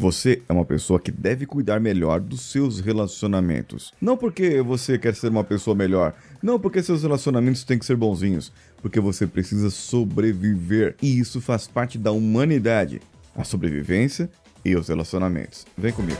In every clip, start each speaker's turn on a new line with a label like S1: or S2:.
S1: Você é uma pessoa que deve cuidar melhor dos seus relacionamentos. Não porque você quer ser uma pessoa melhor, não porque seus relacionamentos têm que ser bonzinhos, porque você precisa sobreviver e isso faz parte da humanidade. A sobrevivência e os relacionamentos. Vem comigo.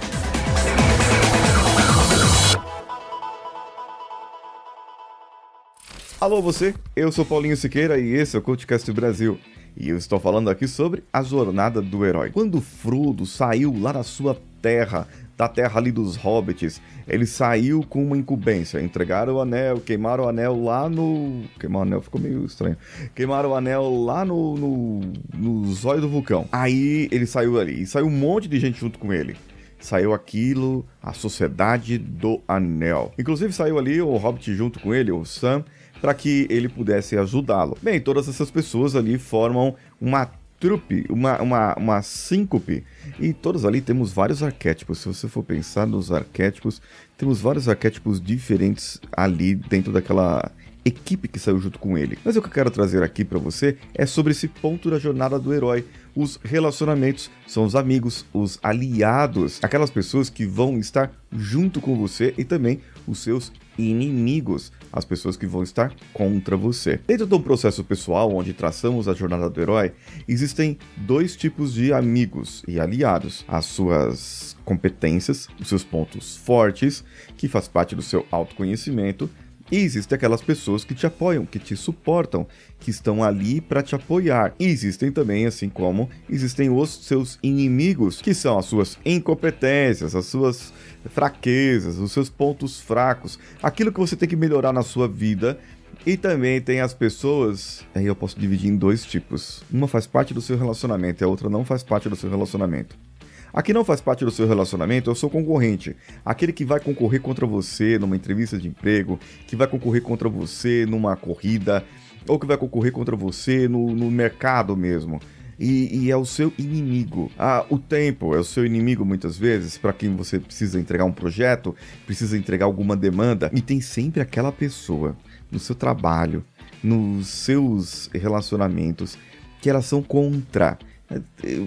S1: Alô você, eu sou Paulinho Siqueira e esse é o CoachCast Brasil. E eu estou falando aqui sobre a jornada do herói. Quando Frodo saiu lá da sua terra, da terra ali dos hobbits, ele saiu com uma incumbência. Entregaram o anel, queimaram o anel lá no. Queimar o anel ficou meio estranho. Queimaram o anel lá no. no, no zóio do vulcão. Aí ele saiu ali. E saiu um monte de gente junto com ele saiu aquilo, a Sociedade do Anel. Inclusive saiu ali o Hobbit junto com ele, o Sam, para que ele pudesse ajudá-lo. Bem, todas essas pessoas ali formam uma trupe, uma, uma, uma síncope. E todos ali temos vários arquétipos. Se você for pensar nos arquétipos, temos vários arquétipos diferentes ali dentro daquela equipe que saiu junto com ele. Mas o que eu quero trazer aqui para você é sobre esse ponto da jornada do herói. Os relacionamentos são os amigos, os aliados, aquelas pessoas que vão estar junto com você e também os seus inimigos, as pessoas que vão estar contra você. Dentro de um processo pessoal onde traçamos a jornada do herói, existem dois tipos de amigos e aliados: as suas competências, os seus pontos fortes, que faz parte do seu autoconhecimento, e existem aquelas pessoas que te apoiam, que te suportam, que estão ali para te apoiar. E existem também, assim como existem os seus inimigos, que são as suas incompetências, as suas fraquezas, os seus pontos fracos, aquilo que você tem que melhorar na sua vida. E também tem as pessoas, aí eu posso dividir em dois tipos. Uma faz parte do seu relacionamento e a outra não faz parte do seu relacionamento. A que não faz parte do seu relacionamento é o seu concorrente, aquele que vai concorrer contra você numa entrevista de emprego, que vai concorrer contra você numa corrida, ou que vai concorrer contra você no, no mercado mesmo. E, e, é o seu inimigo. Ah, o tempo é o seu inimigo muitas vezes, para quem você precisa entregar um projeto, precisa entregar alguma demanda. E tem sempre aquela pessoa no seu trabalho, nos seus relacionamentos, que elas são contra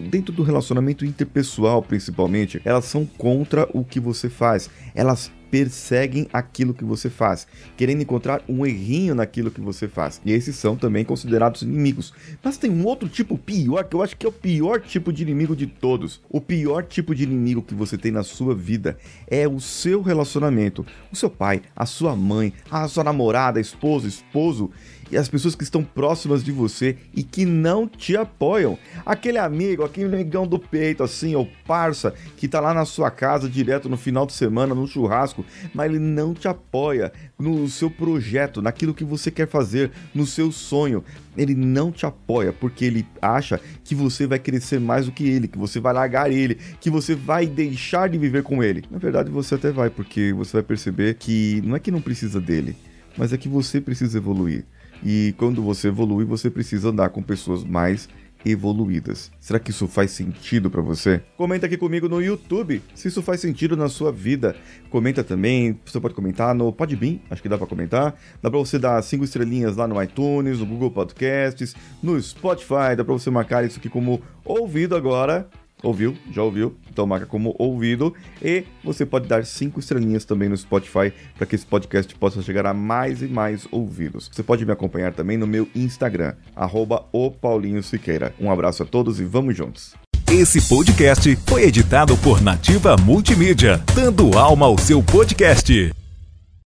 S1: dentro do relacionamento interpessoal, principalmente, elas são contra o que você faz. Elas perseguem aquilo que você faz, querendo encontrar um errinho naquilo que você faz. E esses são também considerados inimigos. Mas tem um outro tipo pior, que eu acho que é o pior tipo de inimigo de todos. O pior tipo de inimigo que você tem na sua vida é o seu relacionamento. O seu pai, a sua mãe, a sua namorada, esposo, esposo e as pessoas que estão próximas de você e que não te apoiam. Aquele amigo, aquele negão do peito, assim, ou parça, que tá lá na sua casa direto no final de semana, no churrasco, mas ele não te apoia no seu projeto, naquilo que você quer fazer, no seu sonho. Ele não te apoia porque ele acha que você vai crescer mais do que ele, que você vai largar ele, que você vai deixar de viver com ele. Na verdade, você até vai, porque você vai perceber que não é que não precisa dele, mas é que você precisa evoluir. E quando você evolui, você precisa andar com pessoas mais evoluídas. Será que isso faz sentido para você? Comenta aqui comigo no YouTube se isso faz sentido na sua vida. Comenta também, você pode comentar no Podbean, acho que dá para comentar. Dá para você dar cinco estrelinhas lá no iTunes, no Google Podcasts, no Spotify, dá para você marcar isso aqui como ouvido agora ouviu, já ouviu, então marca como ouvido. E você pode dar cinco estrelinhas também no Spotify para que esse podcast possa chegar a mais e mais ouvidos. Você pode me acompanhar também no meu Instagram, arroba. Um abraço a todos e vamos juntos!
S2: Esse podcast foi editado por Nativa Multimídia, dando alma ao seu podcast.